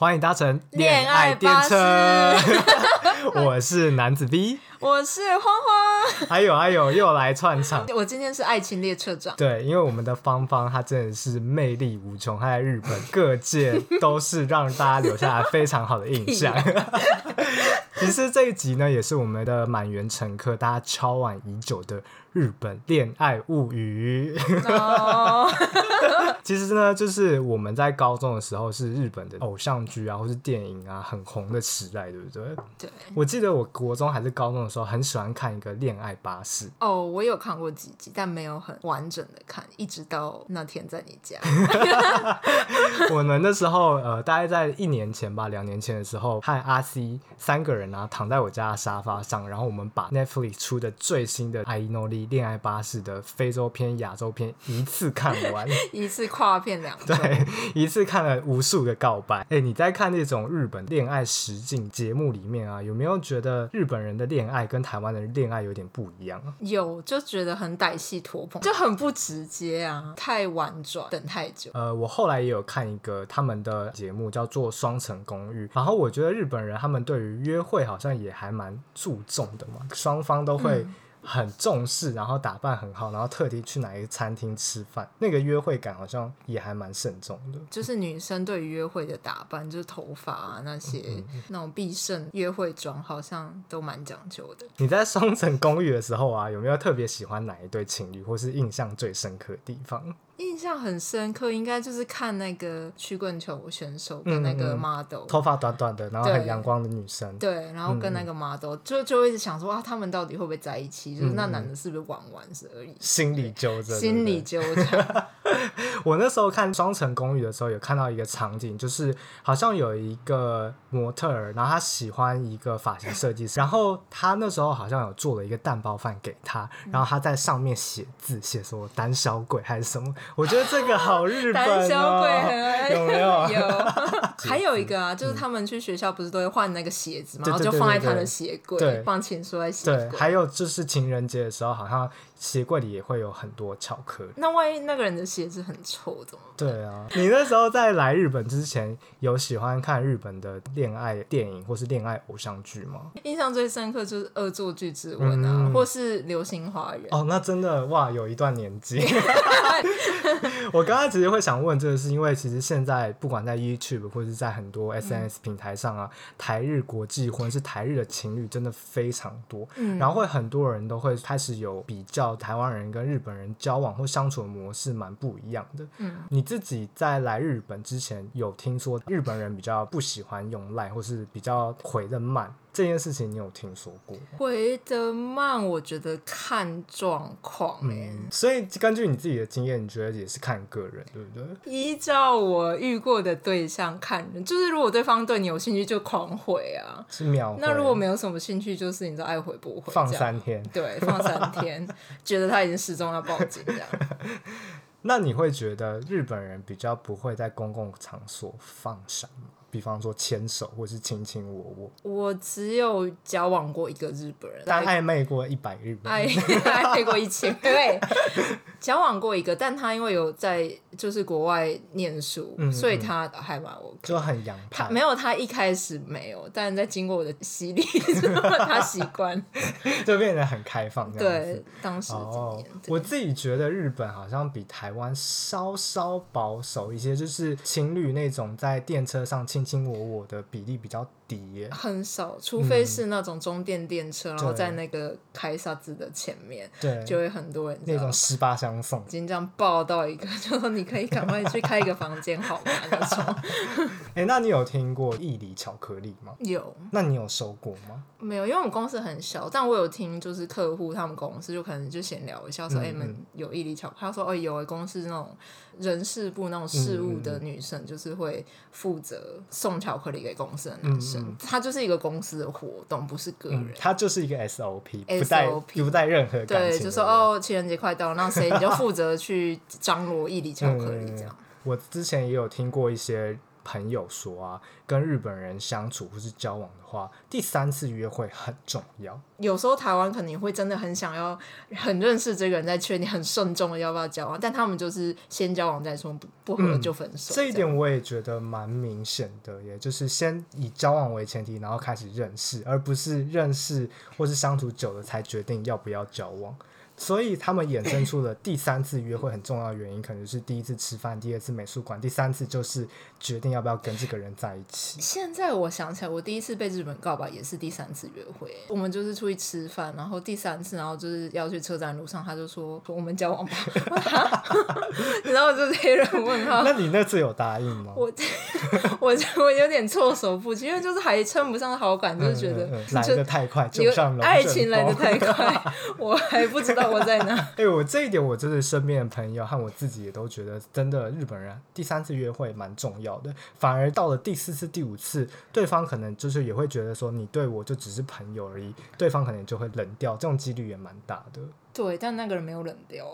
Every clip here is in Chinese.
欢迎搭乘恋爱电车，我是男子 B，我是花花，还有还有又来串场，我今天是爱情列车长，对，因为我们的芳芳她真的是魅力无穷，她在日本各界都是让大家留下来非常好的印象。其实这一集呢，也是我们的满员乘客，大家敲碗已久的。日本恋爱物语。Oh. 其实呢，就是我们在高中的时候是日本的偶像剧啊，或是电影啊很红的时代，对不对？对。我记得我国中还是高中的时候，很喜欢看一个恋爱巴士。哦，oh, 我有看过几集，但没有很完整的看，一直到那天在你家。我们那时候呃，大概在一年前吧，两年前的时候，和阿 C 三个人啊躺在我家的沙发上，然后我们把 Netflix 出的最新的《爱のり恋爱巴士》的非洲篇、亚洲篇一次看完，一次跨片两周，对，一次看了无数个告白。哎，你在看那种日本恋爱实境节目里面啊，有没有觉得日本人的恋爱跟台湾的恋爱有点不一样？有，就觉得很歹戏拖棚，就很不直接啊，太婉转，等太久。呃，我后来也有看一个他们的节目，叫做《双层公寓》，然后我觉得日本人他们对于约会好像也还蛮注重的嘛，双方都会。嗯很重视，然后打扮很好，然后特地去哪一个餐厅吃饭，那个约会感好像也还蛮慎重的。就是女生对于约会的打扮，就是头发啊那些、嗯嗯、那种必胜约会妆，好像都蛮讲究的。你在双层公寓的时候啊，有没有特别喜欢哪一对情侣，或是印象最深刻的地方？印象很深刻，应该就是看那个曲棍球选手跟那个 model，、嗯、头发短短的，然后很阳光的女生，对，然后跟那个 model、嗯、就就会一直想说啊，他们到底会不会在一起？就是那男的是不是玩玩而已？心理纠结，心理纠结。我那时候看《双层公寓》的时候，有看到一个场景，就是好像有一个模特儿，然后他喜欢一个发型设计师，然后他那时候好像有做了一个蛋包饭给他，然后他在上面写字，写说胆小鬼还是什么。我觉得这个好日本哦，胆小鬼很 有没有？有。还有一个啊，就是他们去学校不是都会换那个鞋子嘛，然后就放在他的鞋柜，对，放情书在鞋柜。对，还有就是情人节的时候，好像鞋柜里也会有很多巧克力。那万一那个人的鞋子很臭，怎么？对啊，你那时候在来日本之前，有喜欢看日本的恋爱电影或是恋爱偶像剧吗？印象最深刻就是《恶作剧之吻》啊，嗯、或是《流星花园》。哦，那真的哇，有一段年纪。我刚刚其实会想问这个，是因为其实现在不管在 YouTube 或者是在很多 SNS 平台上啊，嗯、台日国际婚是台日的情侣真的非常多，嗯、然后会很多人都会开始有比较台湾人跟日本人交往或相处的模式蛮不一样的。嗯，你自己在来日本之前有听说日本人比较不喜欢用赖，或是比较回的慢？这件事情你有听说过？回的慢，我觉得看状况嗯。所以根据你自己的经验，你觉得也是看个人，对不对？依照我遇过的对象看人，就是如果对方对你有兴趣，就狂回啊，是秒回。那如果没有什么兴趣，就是你知道爱回不回，放三天，对，放三天，觉得他已经失踪要报警这样。那你会觉得日本人比较不会在公共场所放闪吗？比方说牵手或是卿卿我我，我只有交往过一个日本人，但暧昧过一百日本人，暧昧过一千，对，交往过一个，但他因为有在就是国外念书，嗯嗯，所以他还蛮 OK，就很洋派。没有，他一开始没有，但在经过我的洗礼之后，他习惯，就变得很开放。对，当时哦，我自己觉得日本好像比台湾稍稍保守一些，就是情侣那种在电车上卿卿我我的比例比较低耶，很少，除非是那种中电电车，嗯、然后在那个凯撒子的前面，对，就会很多人那种十八相送，已经这样抱到一个，就说你可以赶快去开一个房间好吗？那种。哎、欸，那你有听过义理巧克力吗？有。那你有收过吗？没有，因为我们公司很小，但我有听，就是客户他们公司就可能就闲聊一下，说哎，你们有义理巧克力？他说哦，有，公司那种人事部那种事务的女生，就是会负责送巧克力给公司的男生。嗯、他就是一个公司的活动，不是个人。他、嗯、就是一个 SOP，不带 SOP 不带任何感情。对，就说哦，情人节快到了，那谁你就负责去张罗一礼巧克力这样、嗯。我之前也有听过一些。朋友说啊，跟日本人相处或是交往的话，第三次约会很重要。有时候台湾可能会真的很想要很认识这个人，再确定很慎重的要不要交往，但他们就是先交往再说，不不合就分手。嗯，这一点我也觉得蛮明显的，也就是先以交往为前提，然后开始认识，而不是认识或是相处久了才决定要不要交往。所以他们衍生出了第三次约会很重要的原因，可能是第一次吃饭，第二次美术馆，第三次就是决定要不要跟这个人在一起。现在我想起来，我第一次被日本告白也是第三次约会。我们就是出去吃饭，然后第三次，然后就是要去车站路上，他就说我们交往吧。然后就是黑人问号。那你那次有答应吗？我 我我有点措手不及，因为就是还称不上好感，就是觉得、嗯嗯嗯、来的太快，就上爱情来的太快，我还不知道。我在哪？哎、欸，我这一点，我就是身边的朋友和我自己也都觉得，真的日本人第三次约会蛮重要的。反而到了第四次、第五次，对方可能就是也会觉得说，你对我就只是朋友而已，对方可能就会冷掉，这种几率也蛮大的。对，但那个人没有冷掉，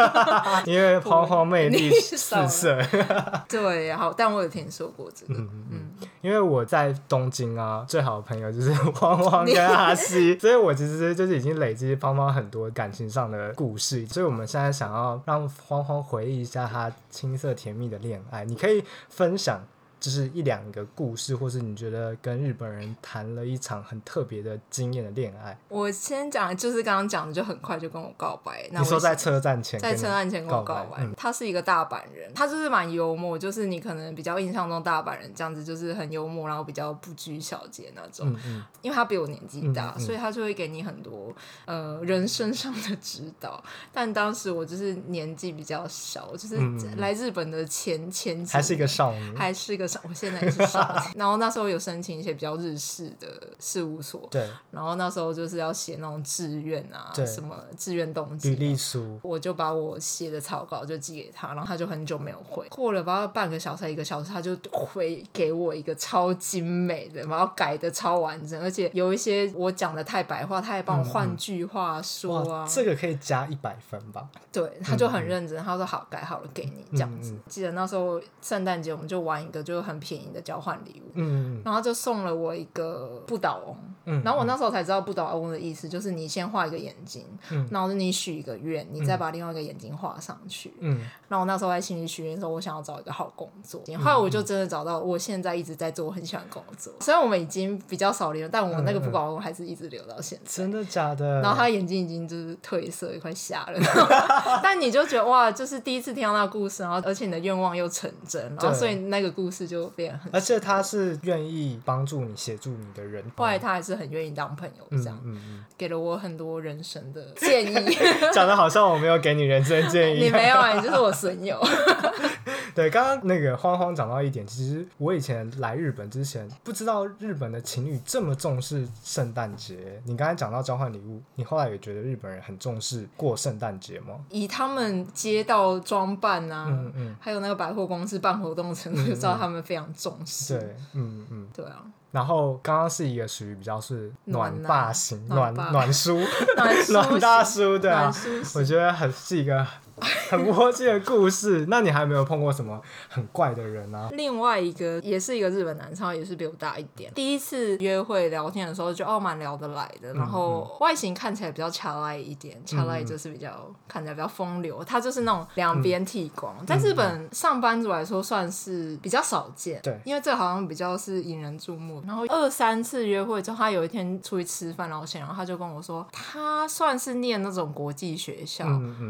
因为花花魅力四射。对，好，但我有听说过这个。嗯嗯，因为我在东京啊，最好的朋友就是 荒荒跟阿西，所以我其实就是已经累积芳芳很多感情上的故事，所以我们现在想要让芳芳回忆一下他青涩甜蜜的恋爱，你可以分享。就是一两个故事，或是你觉得跟日本人谈了一场很特别的经验的恋爱。我先讲，就是刚刚讲的，就很快就跟我告白。你说在车站前，在车站前跟我告白。嗯、他是一个大阪人，他就是蛮幽默，就是你可能比较印象中大阪人这样子，就是很幽默，然后比较不拘小节那种。嗯嗯。因为他比我年纪大，所以他就会给你很多呃人生上的指导。但当时我就是年纪比较小，就是来日本的前前几，还是一个少女，还是一个。我现在也是少，然后那时候有申请一些比较日式的事务所，对，然后那时候就是要写那种志愿啊，什么志愿动机、履历书，我就把我写的草稿就寄给他，然后他就很久没有回，过了大概半个小时、一个小时，他就回给我一个超精美的，然后改的超完整，而且有一些我讲的太白话，他也帮我换句话说啊，嗯嗯这个可以加一百分吧？对，他就很认真，他说好，改好了给你这样子。记得那时候圣诞节我们就玩一个，就。很便宜的交换礼物，嗯，然后就送了我一个不倒翁，嗯，然后我那时候才知道不倒翁的意思，就是你先画一个眼睛，嗯，然后你许一个愿，你再把另外一个眼睛画上去，嗯，然后我那时候在心里许愿说，我想要找一个好工作，后来我就真的找到，我现在一直在做我很喜欢工作，虽然我们已经比较少联络，但我那个不倒翁还是一直留到现在，真的假的？然后他眼睛已经就是褪色，也快瞎了，但你就觉得哇，就是第一次听到那个故事，然后而且你的愿望又成真，然后所以那个故事就变很。而且他是愿意帮助你、协助你的人，后来他还是很愿意当朋友，这样，嗯嗯嗯、给了我很多人生的建议。讲的好像我没有给你人生建议，你没有啊，你就是我损友。对，刚刚那个慌慌讲到一点，其实我以前来日本之前不知道日本的情侣这么重视圣诞节。你刚才讲到交换礼物，你后来也觉得日本人很重视过圣诞节吗？以他们街道装扮啊，嗯嗯，还有那个百货公司办活动的程度，就知道他们非常重视。对，嗯嗯，对啊。然后刚刚是一个属于比较是暖爸型、暖暖暖叔、暖大叔，对啊，我觉得很是一个。很窝心的故事，那你还没有碰过什么很怪的人啊？另外一个也是一个日本男生，也是比我大一点。第一次约会聊天的时候就哦蛮聊得来的，然后外形看起来比较恰赖一点，恰来就是比较看起来比较风流。他就是那种两边剃光，在日本上班族来说算是比较少见。对，因为这好像比较是引人注目。然后二三次约会之后，他有一天出去吃饭，然后然后他就跟我说，他算是念那种国际学校，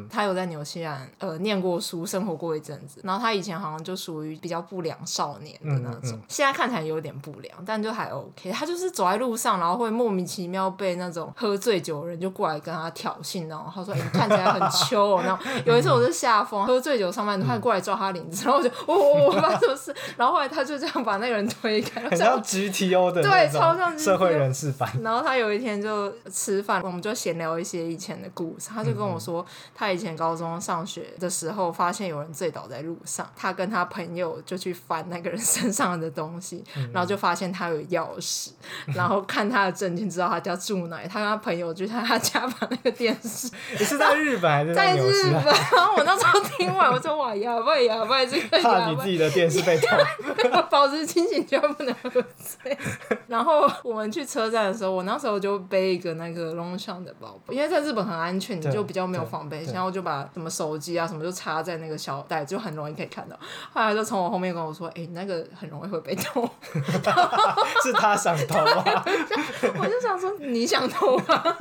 他有在纽西。呃，念过书，生活过一阵子，然后他以前好像就属于比较不良少年的那种，嗯嗯、现在看起来有点不良，但就还 OK。他就是走在路上，然后会莫名其妙被那种喝醉酒的人就过来跟他挑衅，然后他说：“哎、欸，你看起来很秋哦。”然后有一次我就下风，喝醉酒上班，他过来抓他领子，然后我就我我我发生什么事？然后后来他就这样把那个人推开，很像 GTO 的对，超像社会人士版。然后他有一天就吃饭，我们就闲聊一些以前的故事，他就跟我说他以前高中上。上学的时候，发现有人醉倒在路上，他跟他朋友就去翻那个人身上的东西，嗯、然后就发现他有钥匙，嗯、然后看他的证件知道他家住哪里。他跟他朋友就在他家把那个电视，你是在日本还是在 日本？然后我那时候听完，我说哇呀，不呀，不这个怕你自己的电视被偷，保持清醒就不能喝醉。然后我们去车站的时候，我那时候就背一个那个 Longchamp 的包包，因为在日本很安全，你就比较没有防备，然后就把什么手机啊什么就插在那个小袋，就很容易可以看到。后来就从我后面跟我说：“哎、欸，那个很容易会被偷。”是他想偷啊？我就想说你想偷啊？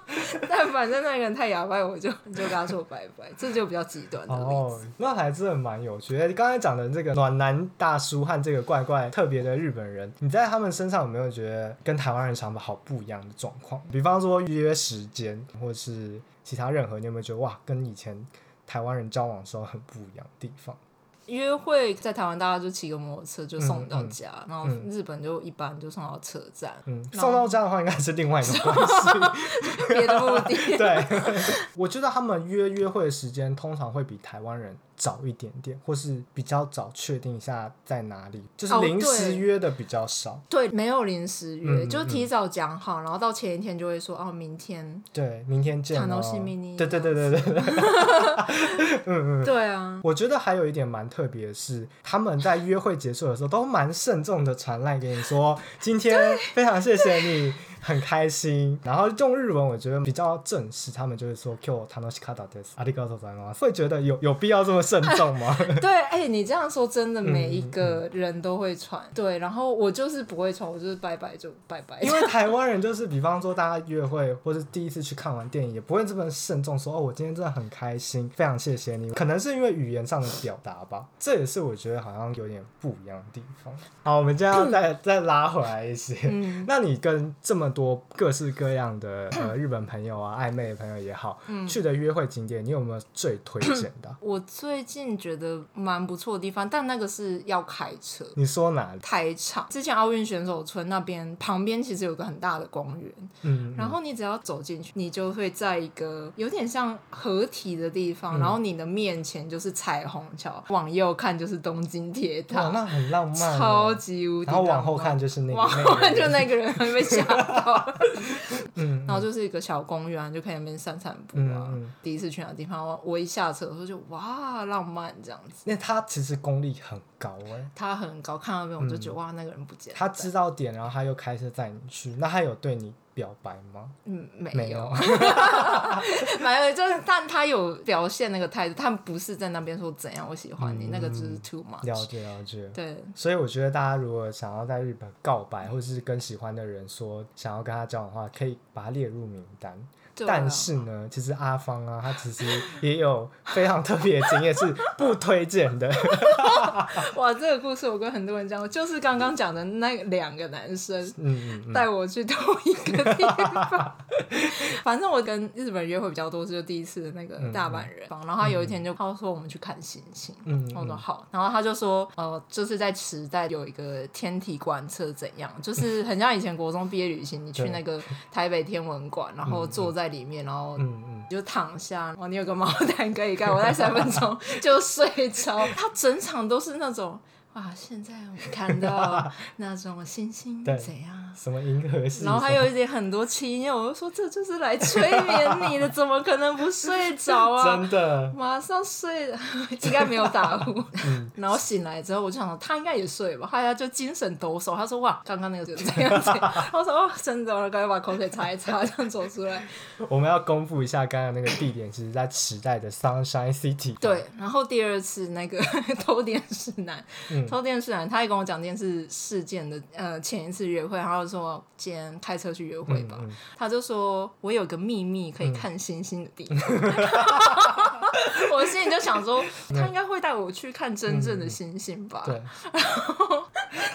但反正那个人太哑巴，我就就跟他说拜拜。这就比较极端的例子。哦，那还是蛮有趣的。你刚才讲的这个暖男大叔和这个怪怪特别的日本人，你在他们身上有没有觉得跟台湾人想法好不一样的状况？比方说约时间，或是其他任何，你有没有觉得哇，跟以前台湾人交往的时候很不一样的地方？约会在台湾，大家就骑个摩托车就送你到家，嗯嗯、然后日本就一般就送到车站。嗯，送到家的话应该是另外一个 关系，别的目的。对，我觉得他们约约会的时间通常会比台湾人。早一点点，或是比较早确定一下在哪里，就是临时约的比较少。哦、对，对，没有临时约，嗯、就提早讲好，然后到前一天就会说哦，明天。对，明天见哦。对对对对对。嗯嗯。对啊。我觉得还有一点蛮特别的是，他们在约会结束的时候都蛮慎重的传来给你说，今天非常谢谢你。很开心，然后用日文我觉得比较正式，他们就会说 “Q 楽しかったです”，ありがとうございます。会觉得有有必要这么慎重吗？对，哎、欸，你这样说真的，每一个人都会传。嗯嗯、对，然后我就是不会传，我就是拜拜就拜拜。因为台湾人就是，比方说大家约会或是第一次去看完电影，也不会这么慎重说哦，我今天真的很开心，非常谢谢你。可能是因为语言上的表达吧，这也是我觉得好像有点不一样的地方。好，我们今天要再再拉回来一些。嗯、那你跟这么 多各式各样的 呃日本朋友啊，暧昧的朋友也好，嗯、去的约会景点，你有没有最推荐的？我最近觉得蛮不错的地方，但那个是要开车。你说哪里？台场之前奥运选手村那边旁边其实有个很大的公园，嗯，嗯，然后你只要走进去，你就会在一个有点像合体的地方，嗯、然后你的面前就是彩虹桥，往右看就是东京铁塔，那很浪漫，超级无敌。然后往后看就是那个，往后看就那个人还没嗯，然后就是一个小公园，就可以那边散散步啊。第一次去那地方，我一下车的时候就哇，浪漫这样子。那他其实功力很高哎，他很高，看到没有我就觉得、嗯、哇，那个人不简单。他知道点，然后他又开车载你去，那他有对你表白吗？嗯，没有，没有，就是但他有表现那个态度，他不是在那边说怎样我喜欢你，嗯、那个就是 too much。了解了解。对，所以我觉得大家如果想要在日本告白，或者是跟喜欢的人说想要跟他交往的话，可以把他列入名单。但是呢，其实阿芳啊，他其实也有非常特别的经验，是不推荐的。哇，这个故事我跟很多人讲，就是刚刚讲的那两个男生，嗯带我去同一个地方。反正我跟日本人约会比较多，就第一次的那个大阪人，然后他有一天就他说我们去看星星，嗯，我说好，然后他就说呃，就是在池袋有一个天体观测怎样，就是很像以前国中毕业旅行，你去那个台北天文馆，然后坐在。在里面，然后就躺下，然后你有个毛毯可以盖，我在三分钟 就睡着。他整场都是那种。哇！现在我们看到 那种星星怎样？什么银河系？然后还有一点很多气音，我就说这就是来催眠你的，怎么可能不睡着啊？真的，马上睡了，应该没有打呼。嗯、然后醒来之后，我就想说他应该也睡吧，他就精神抖擞。他说哇，刚刚那个就这样子。我说哦，真的，我赶紧把口水擦一擦，这样走出来。我们要公布一下刚刚那个地点，其实在池袋的 Sunshine City。对，然后第二次那个偷电视男。嗯偷电视啊，他也跟我讲电视事件的呃前一次约会，然后说今天开车去约会吧。嗯嗯、他就说我有个秘密可以看星星的地方。嗯、我心里就想说，他应该会带我去看真正的星星吧。对。然后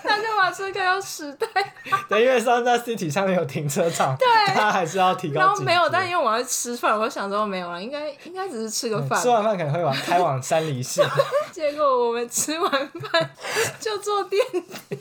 他就把车开到时代。对，因为上在 City 上面有停车场。对。他还是要提高。然后没有，但因为我要吃饭，我想说没有了，应该应该只是吃个饭。吃完饭可能会往开往山梨县。结果我们吃完饭。就坐电梯，他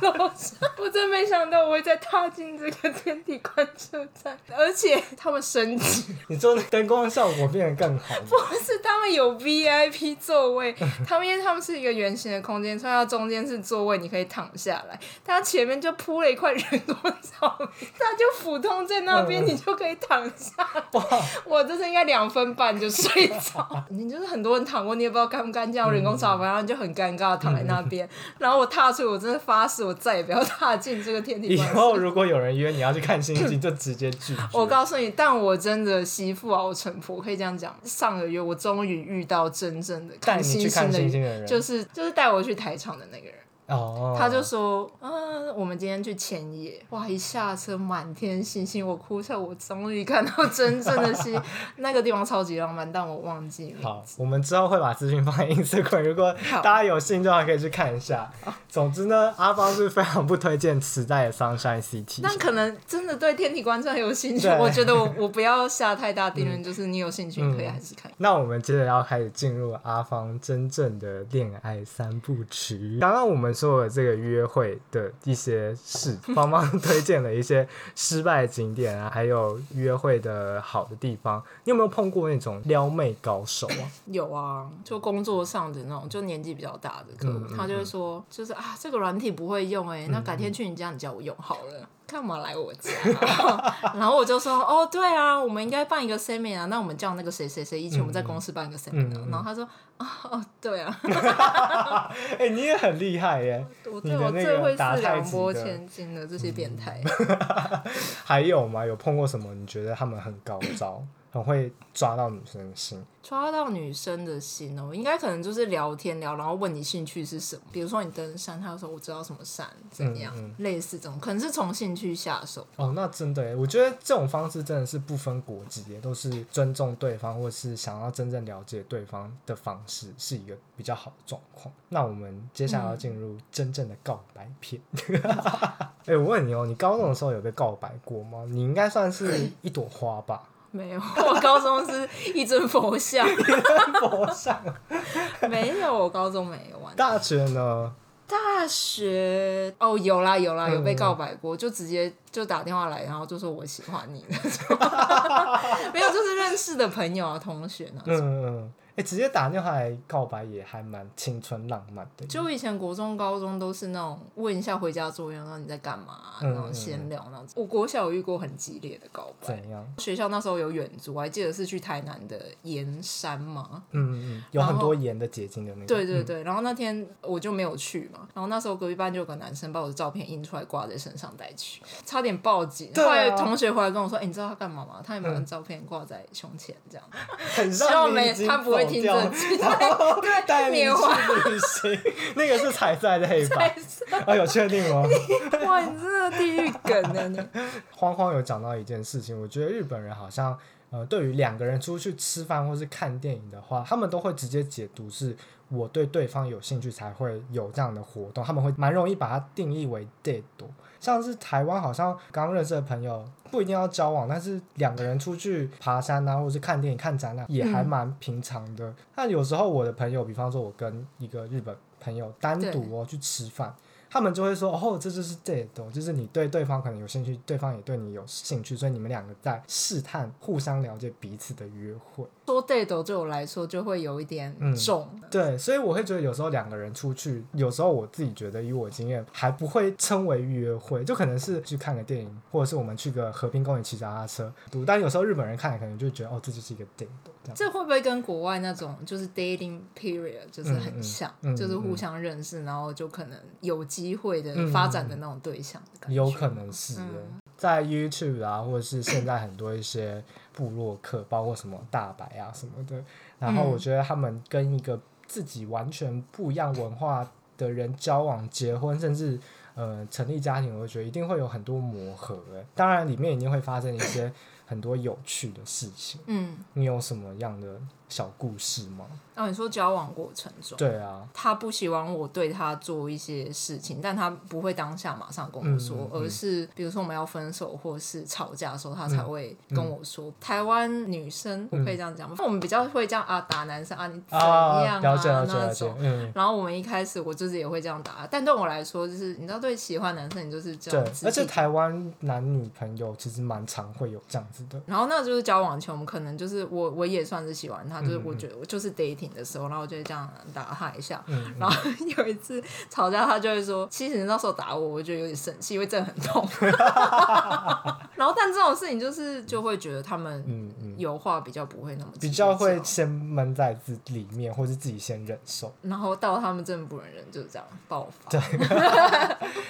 到楼上，我真没想到我会再踏进这个天体观测站，而且他们升级，你说灯光效果变得更好？不是，他们有 VIP 座位，他们因为他们是一个圆形的空间，所以它中间是座位，你可以躺下来，它前面就铺了一块人工草坪，它就普通在那边，你就可以躺下。哇，我这是应该两分半就睡着，你就是很多人躺过，你也不知道干不干净，人工草坪，然后你就很尴尬躺在那边，然后我踏出，我真的发誓，我再也不要踏进这个天地。以后如果有人约你要去看星星，就直接拒绝。我告诉你，但我真的媳妇熬成婆，可以这样讲。上个月我终于遇到真正的看星星的人，就是就是带我去台场的那个人。哦，他就说，嗯，我们今天去前野，哇，一下车满天星星，我哭出来，我终于看到真正的星，那个地方超级浪漫，但我忘记了。好，我们之后会把资讯放在 Instagram，如果大家有兴趣的话，可以去看一下。总之呢，阿芳是非常不推荐磁带的 Sunshine City。但可能真的对天体观测有兴趣，我觉得我我不要下太大定论，就是你有兴趣，可以还是看。那我们接着要开始进入阿芳真正的恋爱三部曲。刚刚我们。做了这个约会的一些事，帮忙推荐了一些失败景点啊，还有约会的好的地方。你有没有碰过那种撩妹高手啊？有啊，就工作上的那种，就年纪比较大的客户，嗯嗯嗯，他就会说，就是啊，这个软体不会用哎、欸，那改天去你家，你叫我用好了。干嘛来我家？然后我就说，哦，对啊，我们应该办一个 seminar 啊，那我们叫那个谁谁谁以前，我们在公司办一个 seminar 啊。然后他说，哦，对啊。哎、欸，你也很厉害耶！我对我最会是两拨千金的这些变态。还有吗？有碰过什么？你觉得他们很高招？很会抓到女生的心，抓到女生的心哦，应该可能就是聊天聊，然后问你兴趣是什么，比如说你登山，他就说我知道什么山怎样，嗯嗯、类似这种，可能是从兴趣下手。哦，那真的，我觉得这种方式真的是不分国籍，也都是尊重对方，或是想要真正了解对方的方式，是一个比较好的状况。那我们接下来要进入真正的告白篇。哎、嗯欸，我问你哦，你高中的时候有被告白过吗？你应该算是一朵花吧。没有，我高中是一尊佛像。一尊佛像，没有，我高中没有玩。大学呢？大学哦，有啦有啦，有被告白过，嗯、就直接就打电话来，然后就说我喜欢你那种。没有，就是认识的朋友啊，同学那种。嗯嗯。哎、欸，直接打电话来告白也还蛮青春浪漫的。就以前国中、高中都是那种问一下回家作业，然后你在干嘛，然后闲聊那种。我国小有遇过很激烈的告白。怎样？学校那时候有远足，我还记得是去台南的盐山嘛。嗯嗯，有很多盐的结晶的那个。对对对，然后那天我就没有去嘛。然后那时候隔壁班就有个男生把我的照片印出来挂在身上带去，差点报警。后来同学回来跟我说：“哎、欸，你知道他干嘛吗？他有没有张照片挂在胸前这样。很让”希望没他不会。听着，对，带你去旅行，那个是彩色还是黑白？啊，有确定吗？哇，你真的地狱梗呢！你慌慌有讲到一件事情，我觉得日本人好像，呃，对于两个人出去吃饭或是看电影的话，他们都会直接解读是我对对方有兴趣才会有这样的活动，他们会蛮容易把它定义为 date。像是台湾好像刚认识的朋友不一定要交往，但是两个人出去爬山啊，或者是看电影、看展览也还蛮平常的。那、有时候我的朋友，比方说我跟一个日本朋友单独哦去吃饭。他们就会说：“哦，这就是 date，就是你对对方可能有兴趣，对方也对你有兴趣，所以你们两个在试探、互相了解彼此的约会。”说 date 对我来说就会有一点重。嗯，对，所以我会觉得有时候两个人出去，有时候我自己觉得以我经验还不会称为约会，就可能是去看个电影，或者是我们去个和平公园骑脚踏车。但有时候日本人看可能就觉得哦，这就是一个 date。这会不会跟国外那种就是 dating period 就是很像，嗯嗯嗯、就是互相认识，然后就可能有机会的发展的那种对象的感觉？有可能是，嗯、在 YouTube 啊，或者是现在很多一些部落客，包括什么大白啊什么的，然后我觉得他们跟一个自己完全不一样文化的人交往、结婚，甚至呃成立家庭，我觉得一定会有很多磨合。哎，当然里面一定会发生一些。很多有趣的事情，嗯，你有什么样的小故事吗？啊，你说交往过程中，对啊，他不希望我对他做一些事情，但他不会当下马上跟我说，嗯嗯、而是比如说我们要分手或是吵架的时候，他才会跟我说。嗯、台湾女生，我可以这样讲吗？嗯、我们比较会这样啊，打男生啊，你怎样啊，那种。嗯、然后我们一开始我就是也会这样打，但对我来说，就是你知道，对喜欢男生，你就是这样子。而且台湾男女朋友其实蛮常会有这样子的。然后那就是交往前，我们可能就是我我也算是喜欢他，就是我觉得我就是 dating 的时候，然后我就会这样打他一下。然后有一次吵架，他就会说：“其实你那时候打我，我觉得有点生气，因为真的很痛。”然后但这种事情就是就会觉得他们有话比较不会那么比较会先闷在自里面，或是自己先忍受。然后到他们真的不能忍，就是这样爆发。对。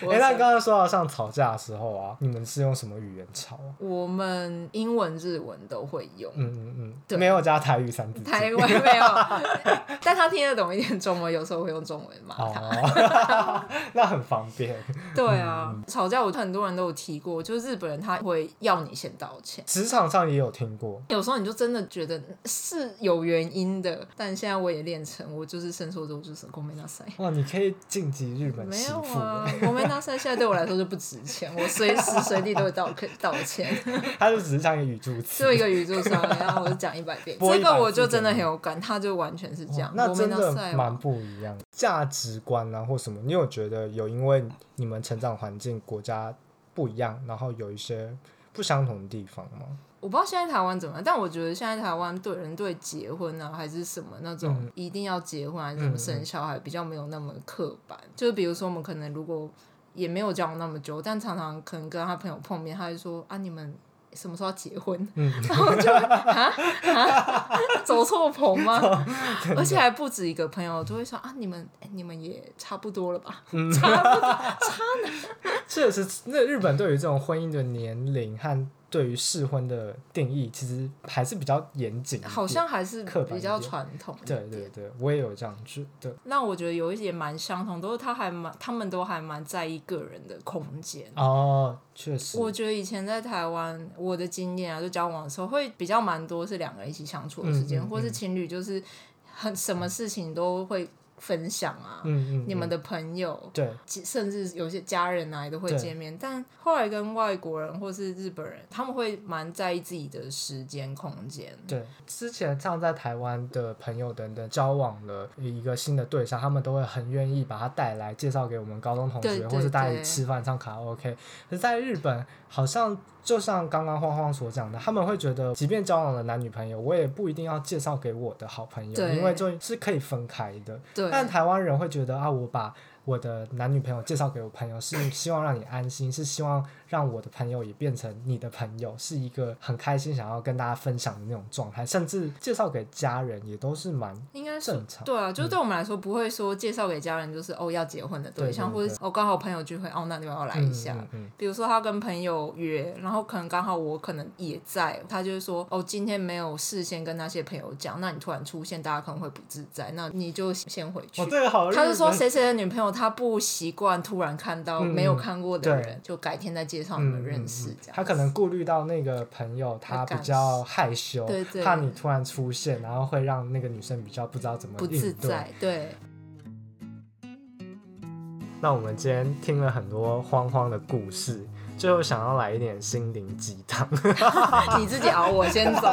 哎、欸，那刚刚说到像吵架的时候啊，你们是用什么语言吵啊？我们英文、日文都会用。嗯嗯嗯。没有加台语三字。台湾没有。但他听得懂一点中文，有时候会用中文骂他。哦、那很方便。对啊，嗯、吵架我很多人都有提过，就是日本人他会要你先道歉。职场上也有听过。有时候你就真的觉得是有原因的，但现在我也练成，我就是伸缩之就是ごめんなさい。哇，你可以晋级日本媳妇。没有啊，ごめんなさい现在对我来说就不值钱，我随时随地都会道道歉。他就只是像一个语助词，就一个语助词，然后我就讲一百遍。这个我就 真的很有感，他就完全是这样。那真的蛮不一样，价值观啊或什么，你有觉得有因为你们成长环境国家不一样，然后有一些不相同的地方吗？我不知道现在台湾怎么样，但我觉得现在台湾对人对结婚啊，还是什么那种一定要结婚还是什么生小孩，比较没有那么刻板。就是比如说我们可能如果也没有交往那么久，但常常可能跟他朋友碰面，他就说啊，你们什么时候要结婚？嗯、然后就啊啊，走错棚吗？而且还不止一个朋友都会说啊，你们你们也差不多了吧？嗯、差不多差呢？确实，那日本对于这种婚姻的年龄和对于适婚的定义，其实还是比较严谨，好像还是比较传统。对对对，我也有这样觉得。那我觉得有一些蛮相同，都是他还蛮，他们都还蛮在意个人的空间。哦，确实。我觉得以前在台湾，我的经验啊，就交往的时候会比较蛮多是两个人一起相处的时间，嗯嗯嗯、或是情侣，就是很什么事情都会。分享啊，嗯嗯嗯、你们的朋友，对，甚至有些家人啊，也都会见面。但后来跟外国人或是日本人，他们会蛮在意自己的时间空间。对，之前像在台湾的朋友等等交往了一个新的对象，他们都会很愿意把他带来介绍给我们高中同学，对对对，或是带你吃饭唱卡拉 OK。可是在日本，好像。就像刚刚晃晃所讲的，他们会觉得，即便交往了男女朋友，我也不一定要介绍给我的好朋友，因为就是可以分开的。对但台湾人会觉得啊，我把我的男女朋友介绍给我朋友，是希望让你安心，是希望。让我的朋友也变成你的朋友，是一个很开心想要跟大家分享的那种状态，甚至介绍给家人也都是蛮应该正常。对啊，就是对我们来说，不会说介绍给家人就是哦要结婚的对象，对对对，或者是哦刚好朋友聚会哦，那你们要来一下。嗯嗯嗯、比如说他跟朋友约，然后可能刚好我可能也在，他就是说哦今天没有事先跟那些朋友讲，那你突然出现，大家可能会不自在，那你就先回去。哦这个、好，他是说谁谁的女朋友，他不习惯突然看到没有看过的人，嗯、就改天再介。介绍你们认识，他可能顾虑到那个朋友他比较害羞，对对，怕你突然出现，然后会让那个女生比较不知道怎么不自在。对。那我们今天听了很多慌慌的故事，最后想要来一点心灵鸡汤。你自己熬，我先走。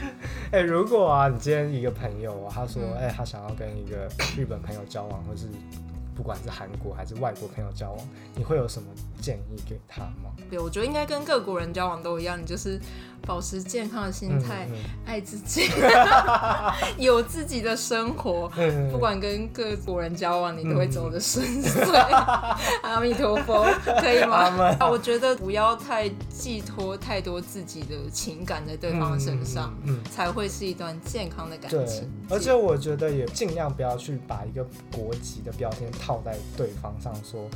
哎、欸，如果啊，你今天一个朋友啊，他说，哎、他想要跟一个日本朋友交往，或是。不管是韩国还是外国朋友交往，你会有什么建议给他吗？对，我觉得应该跟各国人交往都一样，你就是保持健康的心态，嗯嗯、爱自己，有自己的生活。嗯、不管跟各国人交往，你都会走得顺遂。嗯、阿弥陀佛，可以吗？啊我觉得不要太寄托太多自己的情感在对方身上，才会是一段健康的感情。而且我觉得也尽量不要去把一个国籍的标签套在对方上说。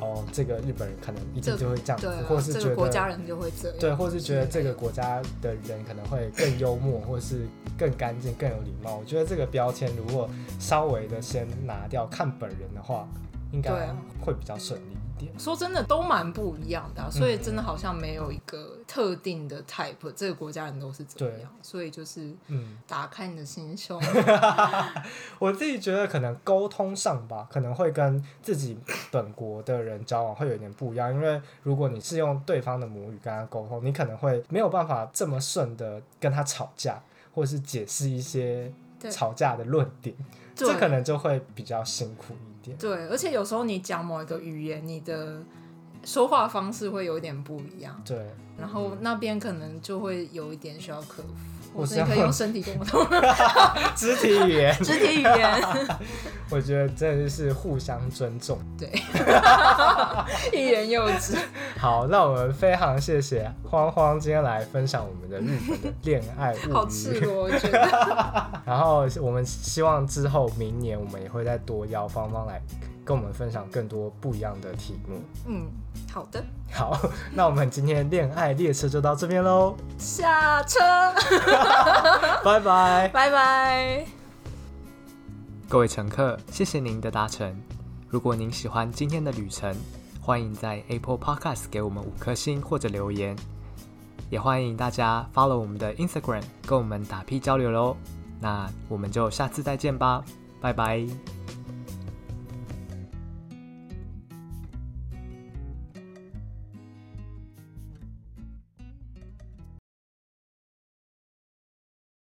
哦，这个日本人可能一定就会这样子，啊、或是觉得这个国家人就会这样，对，或是觉得这个国家的人可能会更幽默，或是更干净、更有礼貌。我觉得这个标签如果稍微的先拿掉，看本人的话，应该会比较顺利。点？说真的，都蛮不一样的、啊，所以真的好像没有一个特定的 type，、嗯、这个国家人都是怎么样？所以就是，嗯，打开你的心胸。我自己觉得可能沟通上吧，可能会跟自己本国的人交往会有点不一样，因为如果你是用对方的母语跟他沟通，你可能会没有办法这么顺的跟他吵架，或是解释一些吵架的论点。这可能就会比较辛苦一点。对，而且有时候你讲某一个语言，你的说话方式会有点不一样。对，然后那边可能就会有一点需要克服。我是可以用身体沟通，肢体语言，肢体语言。我觉得真的是互相尊重。对，欲言又止。好，那我们非常谢谢慌慌今天来分享我们的日本的恋爱物语。好赤裸，我觉得。然后我们希望之后明年我们也会再多邀芳芳来跟我们分享更多不一样的题目。嗯。好的，好，那我们今天恋爱列车就到这边喽，下车，拜拜，拜拜，各位乘客，谢谢您的搭乘。如果您喜欢今天的旅程，欢迎在 Apple Podcast 给我们五颗星或者留言，也欢迎大家 follow 我们的 Instagram，跟我们打屁交流喽。那我们就下次再见吧，拜拜。